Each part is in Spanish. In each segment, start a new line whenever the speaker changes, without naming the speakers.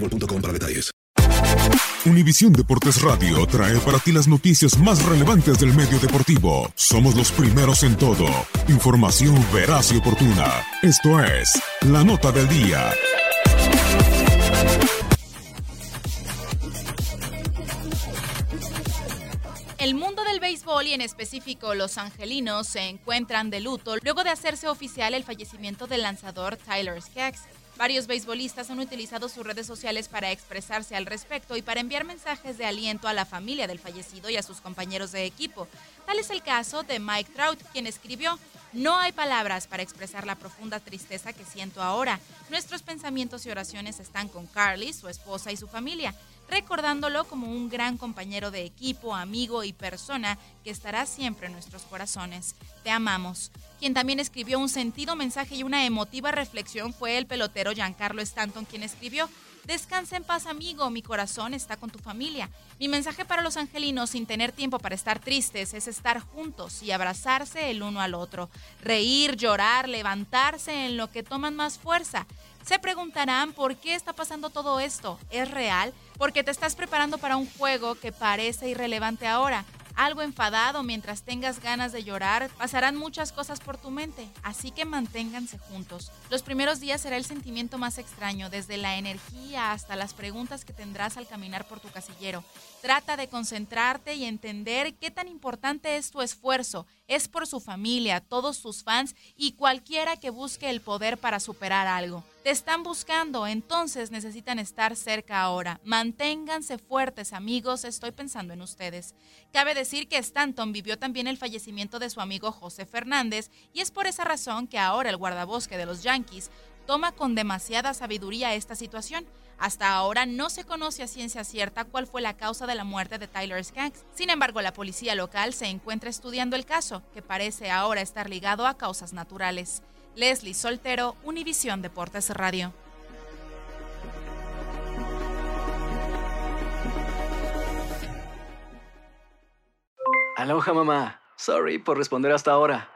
boostmobile.com.
Univisión Deportes Radio trae para ti las noticias más relevantes del medio deportivo. Somos los primeros en todo. Información veraz y oportuna. Esto es La Nota del Día.
El mundo del béisbol y en específico los angelinos se encuentran de luto luego de hacerse oficial el fallecimiento del lanzador Tyler Skaggs. Varios beisbolistas han utilizado sus redes sociales para expresarse al respecto y para enviar mensajes de aliento a la familia del fallecido y a sus compañeros de equipo. Tal es el caso de Mike Trout, quien escribió, no hay palabras para expresar la profunda tristeza que siento ahora. Nuestros pensamientos y oraciones están con Carly, su esposa y su familia, recordándolo como un gran compañero de equipo, amigo y persona que estará siempre en nuestros corazones. Te amamos. Quien también escribió un sentido mensaje y una emotiva reflexión fue el pelotero Giancarlo Stanton, quien escribió, Descansa en paz amigo, mi corazón está con tu familia. Mi mensaje para los angelinos sin tener tiempo para estar tristes es estar juntos y abrazarse el uno al otro, reír, llorar, levantarse en lo que toman más fuerza. Se preguntarán por qué está pasando todo esto. ¿Es real? Porque te estás preparando para un juego que parece irrelevante ahora. Algo enfadado mientras tengas ganas de llorar, pasarán muchas cosas por tu mente, así que manténganse juntos. Los primeros días será el sentimiento más extraño, desde la energía hasta las preguntas que tendrás al caminar por tu casillero. Trata de concentrarte y entender qué tan importante es tu esfuerzo. Es por su familia, todos sus fans y cualquiera que busque el poder para superar algo. Te están buscando, entonces necesitan estar cerca ahora. Manténganse fuertes, amigos, estoy pensando en ustedes. Cabe decir que Stanton vivió también el fallecimiento de su amigo José Fernández y es por esa razón que ahora el guardabosque de los Yankees toma con demasiada sabiduría esta situación. Hasta ahora no se conoce a ciencia cierta cuál fue la causa de la muerte de Tyler Skaggs. Sin embargo, la policía local se encuentra estudiando el caso, que parece ahora estar ligado a causas naturales. Leslie Soltero, Univisión Deportes Radio.
Aloha mamá. Sorry por responder hasta ahora.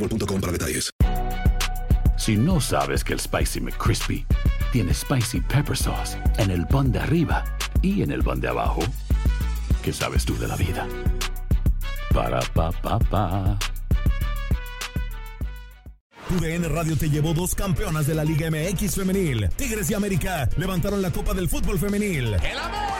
boostmobile.com para detalles.
Si no sabes que el Spicy McCrispy tiene Spicy Pepper Sauce en el pan de arriba y en el pan de abajo, ¿qué sabes tú de la vida? Para, pa, pa, pa.
UDN Radio te llevó dos campeonas de la Liga MX femenil. Tigres y América levantaron la Copa del Fútbol femenil.
¡El América,